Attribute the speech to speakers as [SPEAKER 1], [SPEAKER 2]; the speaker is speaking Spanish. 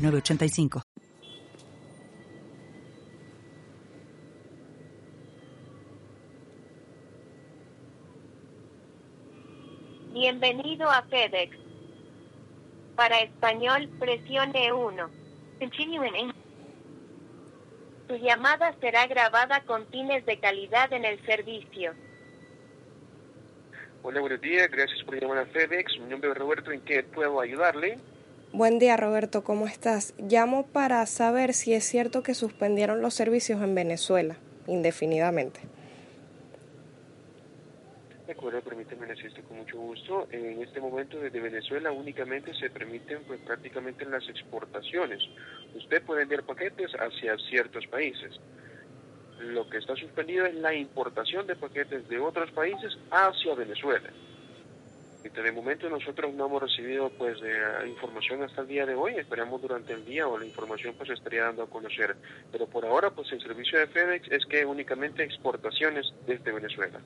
[SPEAKER 1] 985.
[SPEAKER 2] Bienvenido a FedEx. Para español, presione 1. Continue in Tu llamada será grabada con fines de calidad en el servicio.
[SPEAKER 3] Hola, buenos días. Gracias por llamar a FedEx. Mi nombre es Roberto. ¿En qué puedo ayudarle?
[SPEAKER 4] Buen día Roberto, ¿cómo estás? Llamo para saber si es cierto que suspendieron los servicios en Venezuela indefinidamente.
[SPEAKER 3] De acuerdo, permíteme decirte con mucho gusto. En este momento desde Venezuela únicamente se permiten pues prácticamente las exportaciones. Usted puede enviar paquetes hacia ciertos países. Lo que está suspendido es la importación de paquetes de otros países hacia Venezuela. De momento nosotros no hemos recibido pues información hasta el día de hoy, esperamos durante el día o la información pues estaría dando a conocer, pero por ahora pues el servicio de FedEx es que únicamente exportaciones desde Venezuela.